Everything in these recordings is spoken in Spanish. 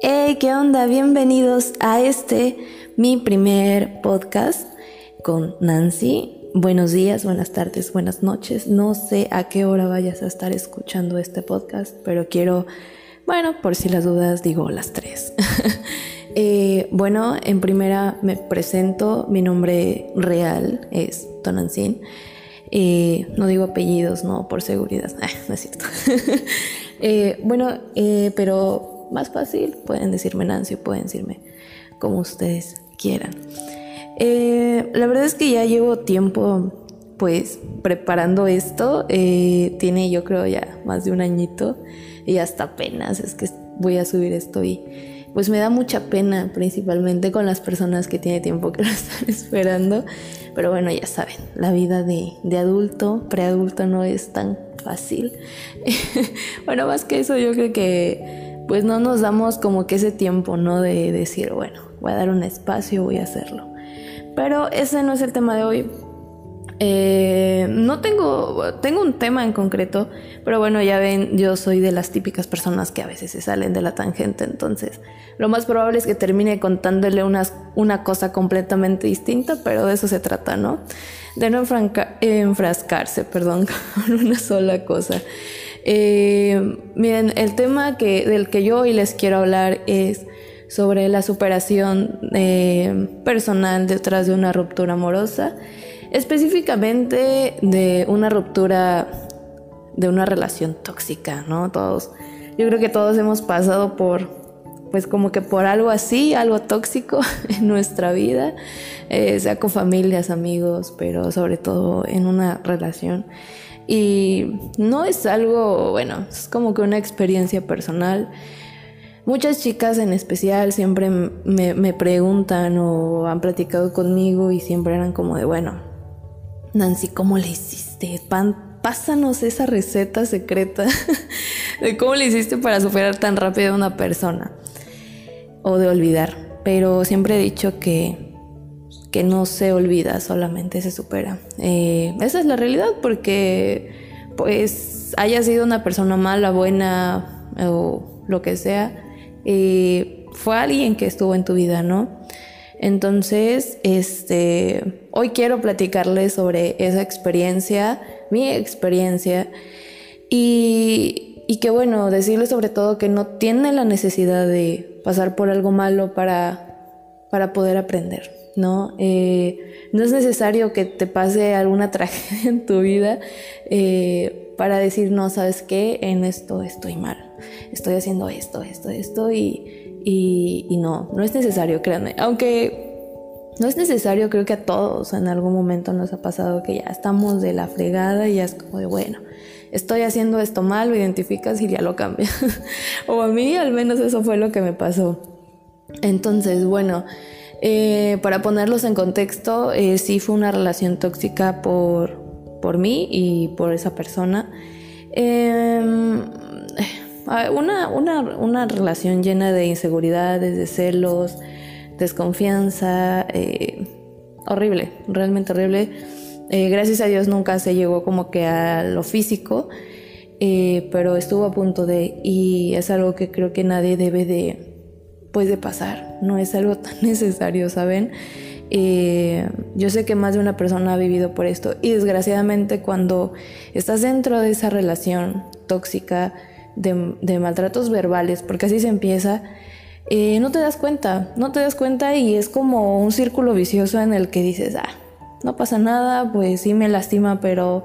Hey, ¿qué onda? Bienvenidos a este, mi primer podcast con Nancy. Buenos días, buenas tardes, buenas noches. No sé a qué hora vayas a estar escuchando este podcast, pero quiero, bueno, por si las dudas, digo las tres. Eh, bueno, en primera me presento, mi nombre real es Tonantzin. Eh, no digo apellidos, no, por seguridad. no es cierto. Eh, bueno, pero más fácil, pueden decirme Nancy pueden decirme como ustedes quieran. Eh, la verdad es que ya llevo tiempo pues preparando esto. Eh, tiene yo creo ya más de un añito y hasta apenas es que voy a subir esto y pues me da mucha pena principalmente con las personas que tiene tiempo que lo están esperando. Pero bueno, ya saben, la vida de, de adulto, preadulto no es tan fácil. bueno, más que eso yo creo que pues no nos damos como que ese tiempo, ¿no? De decir, bueno, voy a dar un espacio, voy a hacerlo. Pero ese no es el tema de hoy. Eh, no tengo, tengo un tema en concreto, pero bueno, ya ven, yo soy de las típicas personas que a veces se salen de la tangente, entonces lo más probable es que termine contándole una cosa completamente distinta, pero de eso se trata, ¿no? De no enfrascarse, perdón, con una sola cosa. Eh, miren, el tema del que yo hoy les quiero hablar es sobre la superación eh, personal detrás de una ruptura amorosa, específicamente de una ruptura de una relación tóxica, ¿no? Todos, yo creo que todos hemos pasado por, pues como que por algo así, algo tóxico en nuestra vida, eh, sea con familias, amigos, pero sobre todo en una relación. Y no es algo, bueno, es como que una experiencia personal. Muchas chicas en especial siempre me, preguntan o han platicado conmigo y siempre eran como de, bueno, Nancy, ¿cómo le hiciste? Pan, pásanos esa receta secreta de cómo le hiciste para superar tan rápido a una persona o de olvidar. Pero siempre he dicho que que no se olvida, solamente se supera. Eh, esa es la realidad porque pues haya sido una persona mala, buena o lo que sea, fue alguien que estuvo en tu vida, ¿no? Entonces, este, hoy quiero platicarles sobre esa experiencia, mi experiencia, y, y que bueno, decirles sobre todo que no tiene la necesidad de pasar por algo malo para, para poder aprender. ¿No? Eh, no es necesario que te pase alguna tragedia en tu vida eh, para decir, no, ¿sabes qué? En esto estoy mal. Estoy haciendo esto, esto, esto y, y, no, no es necesario, créanme. Aunque no es necesario, creo que a todos en algún momento nos ha pasado que ya estamos de la fregada y ya es como de, bueno, estoy haciendo esto mal, lo identificas y ya lo cambias. o a mí al menos eso fue lo que me pasó. Entonces, bueno, eh, para ponerlos en contexto, eh, sí fue una relación tóxica por, por mí y por esa persona. Em, una, una, una, relación llena de inseguridades, de celos, desconfianza, eh, horrible, realmente horrible. gracias a Dios nunca se llegó como que a lo físico, pero estuvo a punto de, y es algo que creo que nadie debe de, puede pasar, no es algo tan necesario, ¿saben? Eh, yo sé que más de una persona ha vivido por esto y desgraciadamente cuando estás dentro de esa relación tóxica de, maltratos verbales, porque así se empieza, eh, no te das cuenta, no te das cuenta y es como un círculo vicioso en el que dices, ah, no pasa nada, pues sí me lastima, pero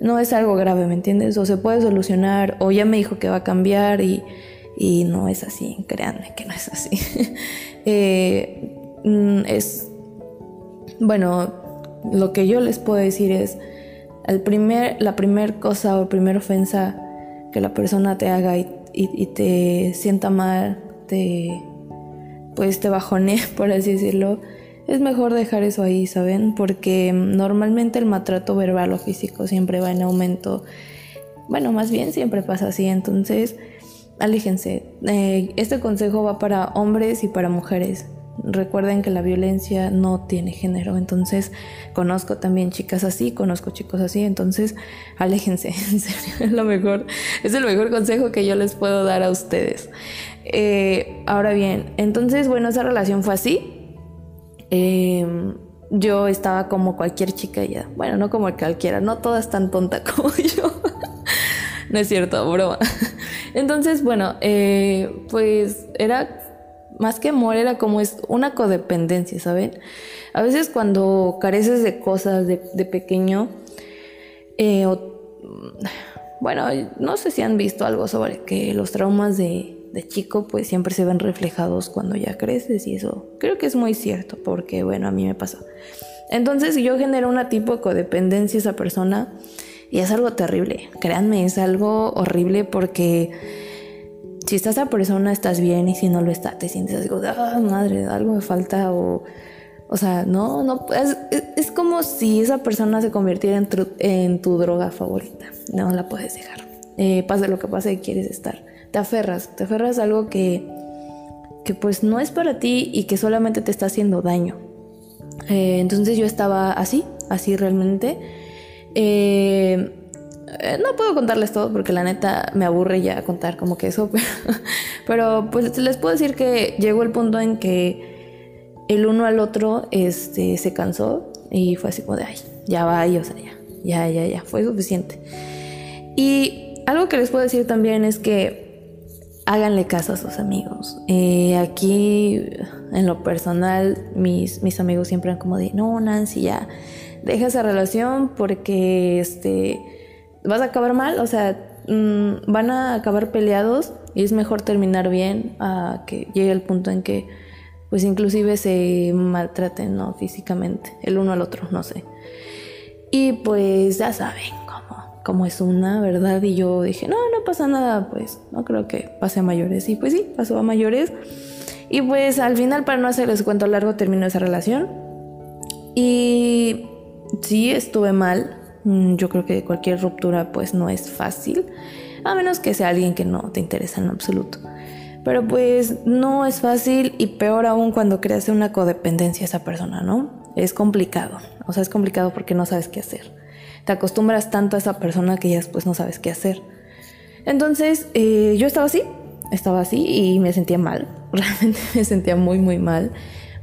no es algo grave, ¿me entiendes? O se puede solucionar, o ya me dijo que va a cambiar y y no es así, créanme que no es así. Eh, mm, es, bueno, lo que yo les puedo decir es, el primer, la primera cosa o primera ofensa que la persona te haga y, te sienta mal, te, pues te bajone, por así decirlo, es mejor dejar eso ahí, ¿saben? Porque normalmente el maltrato verbal o físico siempre va en aumento. Bueno, más bien siempre pasa así, entonces aléjense. Eh, este consejo va para hombres y para mujeres. Recuerden que la violencia no tiene género, entonces conozco también chicas así, conozco chicos así, entonces aléjense, en serio, es lo mejor, es el mejor consejo que yo les puedo dar a ustedes. Eh, ahora bien, entonces, bueno, esa relación fue así. Em, yo estaba como cualquier chica ya, bueno, no como cualquiera, no toda es tan tonta como yo. no es cierto, broma. Entonces, bueno, eh, pues era más que amor, era como es una codependencia, ¿saben? A veces cuando careces de cosas de, pequeño, eh, bueno, no sé si han visto algo sobre que los traumas de, de chico pues siempre se ven reflejados cuando ya creces y eso creo que es muy cierto porque bueno, a mí me pasó. Entonces yo genero una tipo de codependencia a esa persona y es algo terrible. Créanme, es algo horrible porque si estás esa persona estás bien y si no lo está te sientes así, ah, madre, algo me falta o... O sea, no, no, es, es como si esa persona se convirtiera en tu, en tu droga favorita. No la puedes dejar. Eh, pase lo que pase, quieres estar. Te aferras, te aferras a algo que, que pues no es para ti y que solamente te está haciendo daño. Eh, entonces yo estaba así, así realmente. Eh, eh, no puedo contarles todo porque la neta me aburre ya contar como que eso, pero, pues les puedo decir que llegó el punto en que el uno al otro este, se cansó y fue así como de, ay, ya va, y, o sea, ya, ya, ya, ya, fue suficiente. Y algo que les puedo decir también es que háganle caso a sus amigos. Eh, aquí, en lo personal, mis, mis amigos siempre han como de, no, Nancy, ya, deja esa relación porque, este, vas a acabar mal, o sea, mm, van a acabar peleados y es mejor terminar bien a que llegue el punto en que pues inclusive se maltraten, ¿no? Físicamente, el uno al otro, no sé. Y pues ya saben cómo, cómo es una, ¿verdad? Y yo dije, no, no pasa nada, pues no creo que pase a mayores. Y pues sí, pasó a mayores. Y pues al final, para no hacerles cuento largo, terminó esa relación. Y sí, estuve mal, Mm, yo creo que cualquier ruptura pues no es fácil, a menos que sea alguien que no te interesa en absoluto. Pero pues no es fácil y peor aún cuando creas una codependencia a esa persona, ¿no? Es complicado, o sea, es complicado porque no sabes qué hacer. Te acostumbras tanto a esa persona que ya después no sabes qué hacer. Entonces, eh, yo estaba así, estaba así y me sentía mal, realmente me sentía muy, muy mal.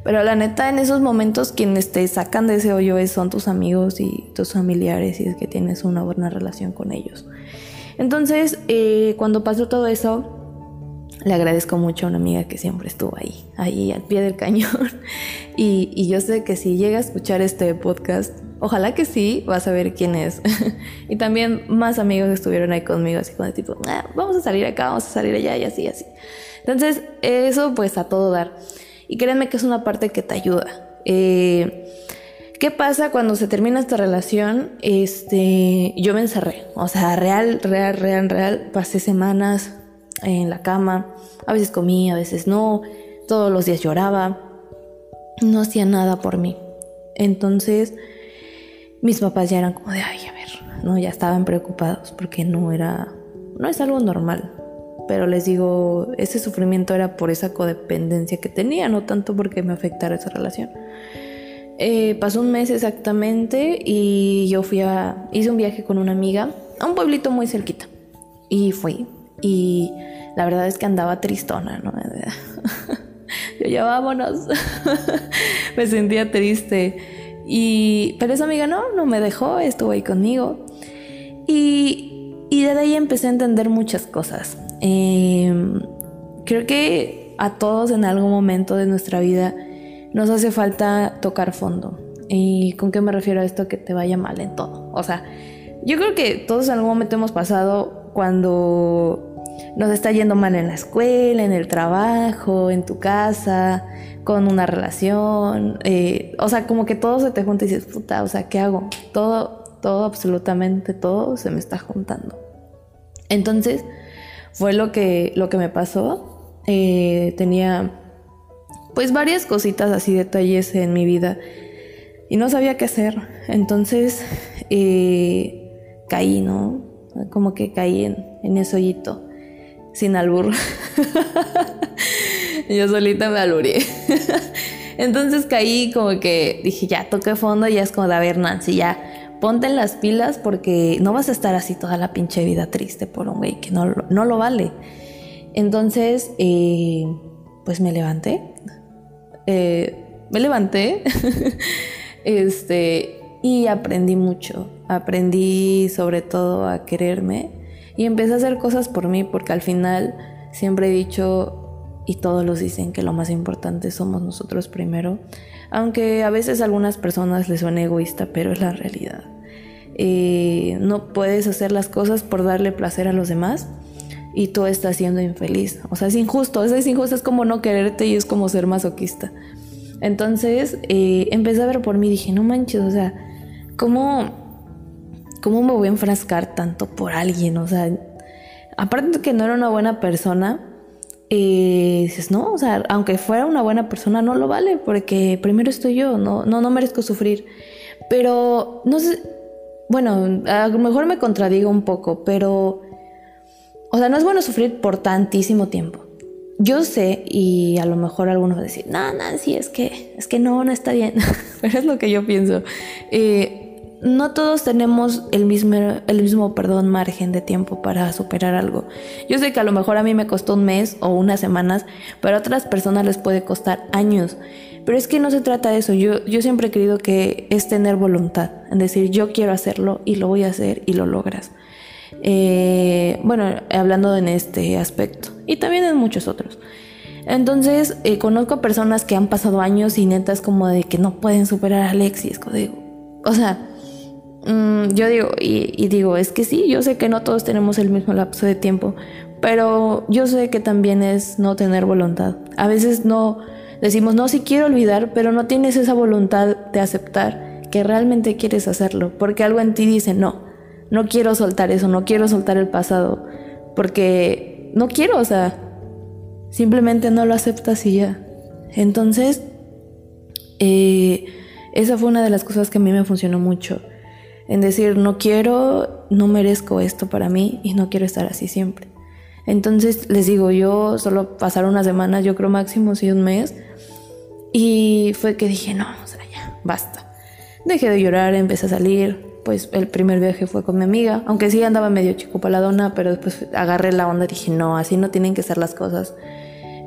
Pero la neta, en esos momentos quienes te sacan de ese hoyo son tus amigos y tus familiares y es que tienes una buena relación con ellos. Entonces, eh, cuando pasó todo eso, le agradezco mucho a una amiga que siempre estuvo ahí, ahí al pie del cañón. Y, yo sé que si llega a escuchar este podcast, ojalá que sí, vas a ver quién es. y también más amigos estuvieron ahí conmigo, así como de tipo, ah, vamos a salir acá, vamos a salir allá y así, así. Entonces, eso pues a todo dar. Y créanme que es una parte que te ayuda. Eh, ¿Qué pasa cuando se termina esta relación? Este, yo me encerré. O sea, real, real, real, real. Pasé semanas en la cama. A veces comía, a veces no. Todos los días lloraba. No hacía nada por mí. Entonces, mis papás ya eran como de, ay, a ver, no, ya estaban preocupados porque no era, no es algo normal pero les digo, ese sufrimiento era por esa codependencia que tenía, no tanto porque me afectara esa relación. Eh, pasó un mes exactamente y yo fui a, hice un viaje con una amiga a un pueblito muy cerquita y fui y la verdad es que andaba tristona, ¿no? yo ya vámonos, me sentía triste y, pero esa amiga no, no me dejó, estuvo ahí conmigo y, y desde ahí empecé a entender muchas cosas. Em, creo que a todos en algún momento de nuestra vida nos hace falta tocar fondo. ¿Y con qué me refiero a esto? Que te vaya mal en todo. O sea, yo creo que todos en algún momento hemos pasado cuando nos está yendo mal en la escuela, en el trabajo, en tu casa, con una relación. Eh, o sea, como que todo se te junta y dices, puta, o sea, ¿qué hago? Todo, todo, absolutamente todo se me está juntando. Entonces, fue lo que, lo que me pasó. Eh, tenía pues varias cositas así, detalles en mi vida y no sabía qué hacer. Entonces eh, caí, ¿no? Como que caí en, en ese hoyito, sin albur. Yo solita me alburé. Entonces caí como que dije, ya toqué fondo y ya es como de, a Nancy, ya ponte en las pilas porque no vas a estar así toda la pinche vida triste por un güey que no, no lo vale. Entonces, eh, pues me levanté. Eh, me levanté. este, y aprendí mucho. Aprendí sobre todo a quererme. Y empecé a hacer cosas por mí porque al final siempre he dicho, y todos los dicen que lo más importante somos nosotros primero. Aunque a veces a algunas personas les suena egoísta, pero es la realidad. Eh, no puedes hacer las cosas por darle placer a los demás y tú estás siendo infeliz. O sea, es injusto, es injusto, es como no quererte y es como ser masoquista. Entonces eh, empecé a ver por mí dije, no manches, o sea, ¿cómo, ¿cómo me voy a enfrascar tanto por alguien? O sea, aparte de que no era una buena persona, eh, dices, no, o sea, aunque fuera una buena persona, no lo vale, porque primero estoy yo, no, no, no merezco sufrir. Pero, no sé, bueno, a lo mejor me contradigo un poco, pero o sea, no es bueno sufrir por tantísimo tiempo. Yo sé, y a lo mejor algunos van a decir, no, Nancy, es que, es que no, no está bien. Pero es lo que yo pienso. Eh, no todos tenemos el mismo, el mismo perdón, margen de tiempo para superar algo. Yo sé que a lo mejor a mí me costó un mes o unas semanas, pero a otras personas les puede costar años. Pero es que no se trata de eso. Yo, yo siempre he creído que es tener voluntad, en decir yo quiero hacerlo y lo voy a hacer y lo logras. Eh, bueno, hablando en este aspecto y también en muchos otros. Entonces, eh, conozco personas que han pasado años y netas como de que no pueden superar a Alexis. O sea, mm, yo digo, y, y, digo, es que sí, yo sé que no todos tenemos el mismo lapso de tiempo, pero yo sé que también es no tener voluntad. A veces no decimos, no, sí quiero olvidar, pero no tienes esa voluntad de aceptar que realmente quieres hacerlo, porque algo en ti dice, no, no quiero soltar eso, no quiero soltar el pasado, porque no quiero, o sea, simplemente no lo aceptas y ya. Entonces, eh, esa fue una de las cosas que a mí me funcionó mucho, en decir, no quiero, no merezco esto para mí y no quiero estar así siempre. Entonces, les digo, yo solo pasar unas semanas, yo creo máximo sí un mes, y fue que dije, no, o sea, ya, basta. Dejé de llorar, empecé a salir, pues el primer viaje fue con mi amiga, aunque sí andaba medio chico paladona, pero después agarré la onda y dije, no, así no tienen que ser las cosas.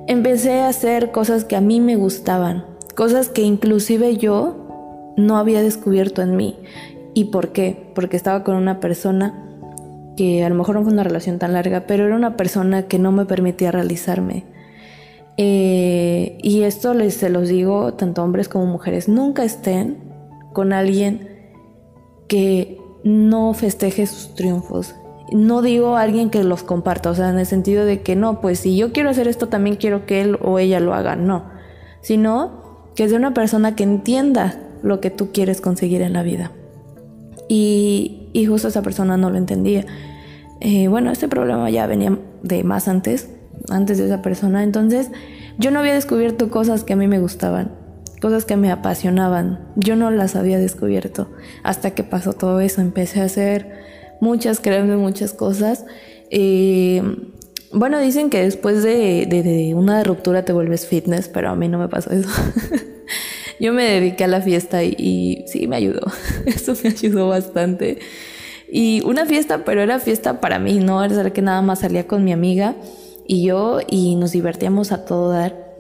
Empecé a hacer cosas que a mí me gustaban, cosas que inclusive yo no había descubierto en mí. ¿Y por qué? Porque estaba con una persona que a lo mejor no fue una relación tan larga, pero era una persona que no me permitía realizarme. Eh, y esto les se los digo tanto hombres como mujeres, nunca estén con alguien que no festeje sus triunfos. No digo a alguien que los comparta, o sea, en el sentido de que no, pues si yo quiero hacer esto, también quiero que él o ella lo haga, no. Sino que sea una persona que entienda lo que tú quieres conseguir en la vida. Y, justo esa persona no lo entendía. Eh, bueno, este problema ya venía de más antes, antes de esa persona. Entonces, yo no había descubierto cosas que a mí me gustaban cosas que me apasionaban. Yo no las había descubierto hasta que pasó todo eso. Empecé a hacer muchas, créanme, muchas cosas. Eh, bueno, dicen que después de, una ruptura te vuelves fitness, pero a mí no me pasó eso. Yo me dediqué a la fiesta y, sí, me ayudó. Eso me ayudó bastante. Y una fiesta, pero era fiesta para mí, ¿no? Era que nada más salía con mi amiga y yo y nos divertíamos a todo dar.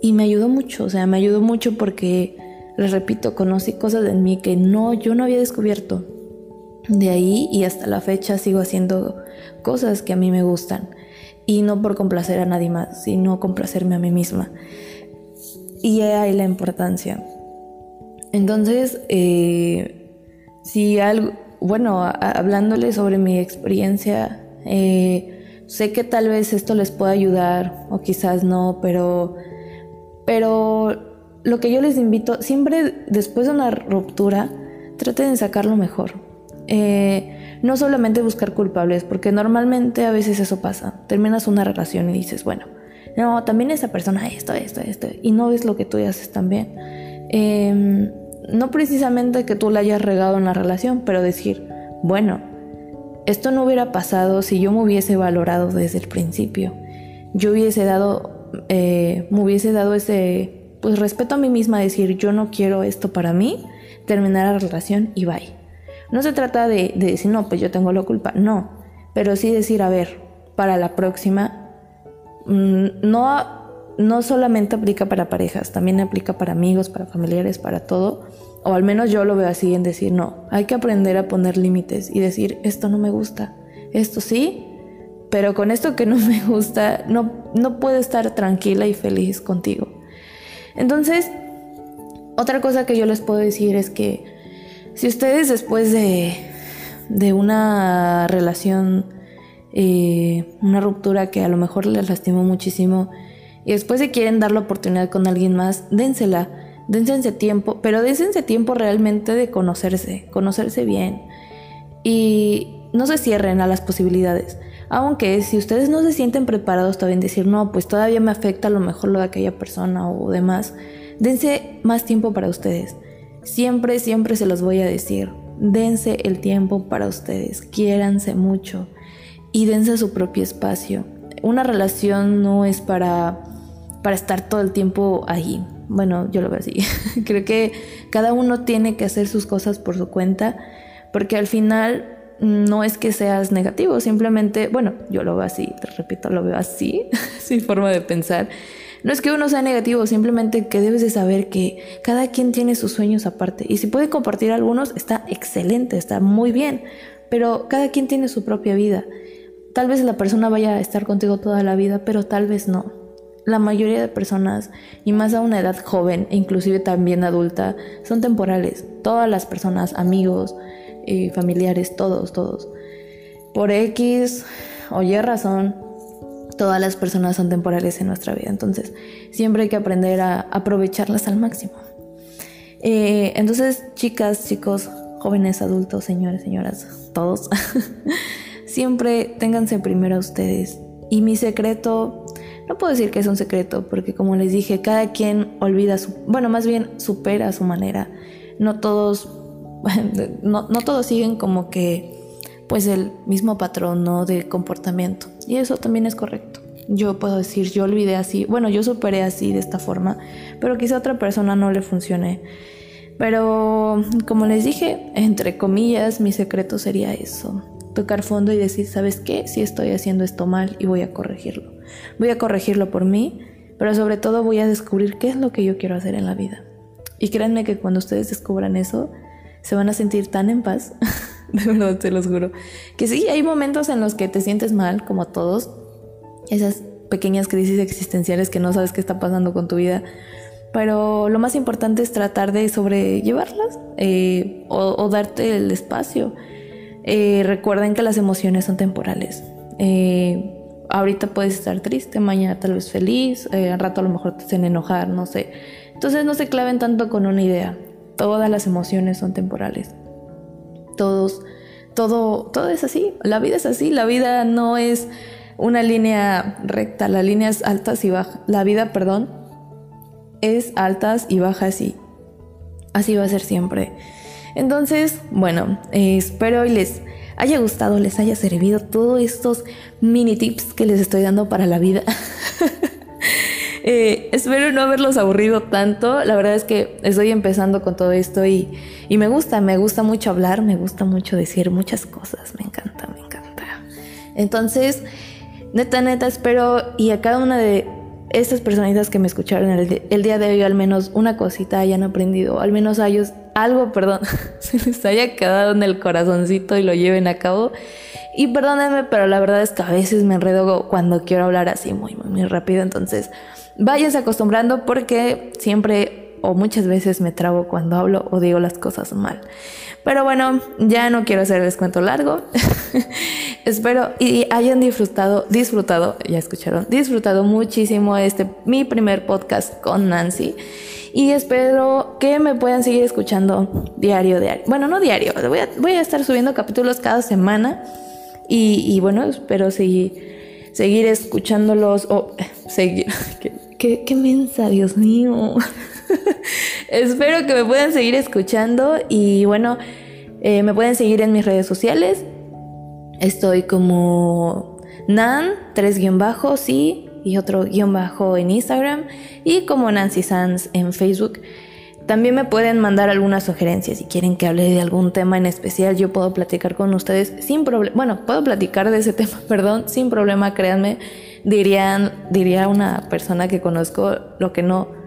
Y me ayudó mucho, o sea, me ayudó mucho porque, les repito, conocí cosas en mí que no, yo no había descubierto. De ahí y hasta la fecha sigo haciendo cosas que a mí me gustan. Y no por complacer a nadie más, sino complacerme a mí misma. Y ahí la importancia. Entonces, eh, si algo, bueno, hablándole sobre mi experiencia, eh, sé que tal vez esto les pueda ayudar o quizás no, pero pero lo que yo les invito, siempre después de una ruptura, traten de sacarlo mejor. Eh, no solamente buscar culpables, porque normalmente a veces eso pasa. Terminas una relación y dices, bueno, no, también esa persona esto, esto, esto, y no ves lo que tú haces también. Em, no precisamente que tú la hayas regado en la relación, pero decir, bueno, esto no hubiera pasado si yo me hubiese valorado desde el principio. Yo hubiese dado eh, me hubiese dado ese pues respeto a mí misma decir yo no quiero esto para mí, terminar la relación y bye. No se trata de, de decir no, pues yo tengo la culpa, no, pero sí decir, a ver, para la próxima, no no solamente aplica para parejas, también aplica para amigos, para familiares, para todo. O al menos yo lo veo así en decir, no, hay que aprender a poner límites y decir, esto no me gusta, esto sí, pero con esto que no me gusta, no, no puedo estar tranquila y feliz contigo. Entonces, otra cosa que yo les puedo decir es que si ustedes después de, de una relación, eh, una ruptura que a lo mejor les lastimó muchísimo, y después si quieren dar la oportunidad con alguien más, dénsela, dénsense tiempo, pero dénsense tiempo realmente de conocerse, conocerse bien. Y no se cierren a las posibilidades. Aunque si ustedes no se sienten preparados todavía en decir, no, pues todavía me afecta a lo mejor lo de aquella persona o demás, dense más tiempo para ustedes. Siempre, siempre se los voy a decir. Dense el tiempo para ustedes, quiéranse mucho y dense su propio espacio. Una relación no es para para estar todo el tiempo ahí. Bueno, yo lo veo así. Creo que cada uno tiene que hacer sus cosas por su cuenta, porque al final no es que seas negativo, simplemente, bueno, yo lo veo así, te repito, lo veo así, sin forma de pensar. No es que uno sea negativo, simplemente que debes de saber que cada quien tiene sus sueños aparte. Y si puede compartir algunos, está excelente, está muy bien. Pero cada quien tiene su propia vida. Tal vez la persona vaya a estar contigo toda la vida, pero tal vez no la mayoría de personas, y más a una edad joven e inclusive también adulta, son temporales. Todas las personas, amigos, eh, familiares, todos, todos. Por X o Y razón, todas las personas son temporales en nuestra vida. Entonces, siempre hay que aprender a aprovecharlas al máximo. Eh, entonces, chicas, chicos, jóvenes, adultos, señores, señoras, todos, siempre ténganse primero a ustedes. Y mi secreto no puedo decir que es un secreto, porque como les dije, cada quien olvida su, bueno, más bien supera su manera. No todos, no, todos siguen como que, pues el mismo patrón, ¿no? De comportamiento. Y eso también es correcto. Yo puedo decir, yo olvidé así, bueno, yo superé así de esta forma, pero quizá a otra persona no le funcione. Pero como les dije, entre comillas, mi secreto sería eso. Tocar fondo y decir, ¿sabes qué? Si estoy haciendo esto mal y voy a corregirlo. Voy a corregirlo por mí, pero sobre todo voy a descubrir qué es lo que yo quiero hacer en la vida. Y créanme que cuando ustedes descubran eso, se van a sentir tan en paz, de verdad se los juro, que sí, hay momentos en los que te sientes mal, como todos, esas pequeñas crisis existenciales que no sabes qué está pasando con tu vida, pero lo más importante es tratar de sobrellevarlas eh, o, darte el espacio. Eh, recuerden que las emociones son temporales. Eh, ahorita puedes estar triste, mañana tal vez feliz, eh, al rato a lo mejor te hacen enojar, no sé. Entonces no se claven tanto con una idea. Todas las emociones son temporales. Todos, todo, todo es así. La vida es así. La vida no es una línea recta. La línea es altas y bajas. La vida, perdón, es altas y bajas y así va a ser siempre. Entonces, bueno, espero y les haya gustado, les haya servido todos estos mini tips que les estoy dando para la vida. Eh, espero no haberlos aburrido tanto. La verdad es que estoy empezando con todo esto y, y, me gusta, me gusta mucho hablar, me gusta mucho decir muchas cosas. Me encanta, me encanta. Entonces, neta, neta, espero y a cada una de estas personitas que me escucharon el, día de hoy al menos una cosita hayan aprendido, al menos a ellos algo, perdón, se les haya quedado en el corazoncito y lo lleven a cabo. Y perdónenme, pero la verdad es que a veces me enredo cuando quiero hablar así muy, muy, muy rápido. Entonces, váyanse acostumbrando porque siempre o muchas veces me trabo cuando hablo o digo las cosas mal. Pero bueno, ya no quiero hacer el descuento largo. Espero y hayan disfrutado, disfrutado, ya escucharon, disfrutado muchísimo este mi primer podcast con Nancy. Y espero que me puedan seguir escuchando diario, diario. Bueno, no diario, voy a, voy a estar subiendo capítulos cada semana. Y, bueno, espero seguir, seguir escuchándolos o seguir. ¿Qué, qué, qué mensa, Dios mío. Espero que me puedan seguir escuchando y bueno, eh, me pueden seguir en mis redes sociales. Estoy como Nan, 3 guion bajo, sí, y otro guion bajo en Instagram y como Nancy Sanz en Facebook. También me pueden mandar algunas sugerencias si quieren que hable de algún tema en especial. Yo puedo platicar con ustedes sin problema. Bueno, puedo platicar de ese tema, perdón, sin problema, créanme. Dirían, diría una persona que conozco lo que no.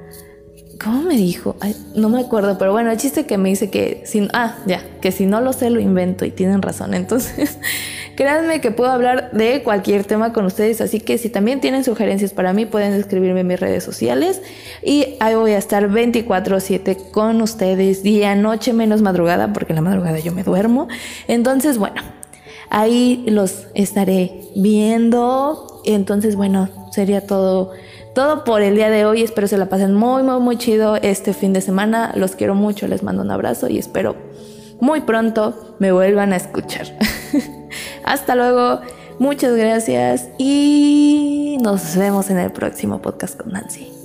¿Cómo me dijo? no me acuerdo, pero bueno, el chiste que me dice que si, ah, ya, que si no lo sé lo invento y tienen razón. Entonces, Créanme que puedo hablar de cualquier tema con ustedes, así que si también tienen sugerencias para mí, pueden escribirme en mis redes sociales y ahí voy a estar 24/7 con ustedes, día, noche, menos madrugada, porque en la madrugada yo me duermo. Entonces, bueno, ahí los estaré viendo. Entonces, bueno, sería todo todo por el día de hoy. Espero se la pasen muy, muy, muy chido este fin de semana. Los quiero mucho, les mando un abrazo y espero muy pronto me vuelvan a escuchar. Hasta luego, muchas gracias y nos vemos en el próximo podcast con Nancy.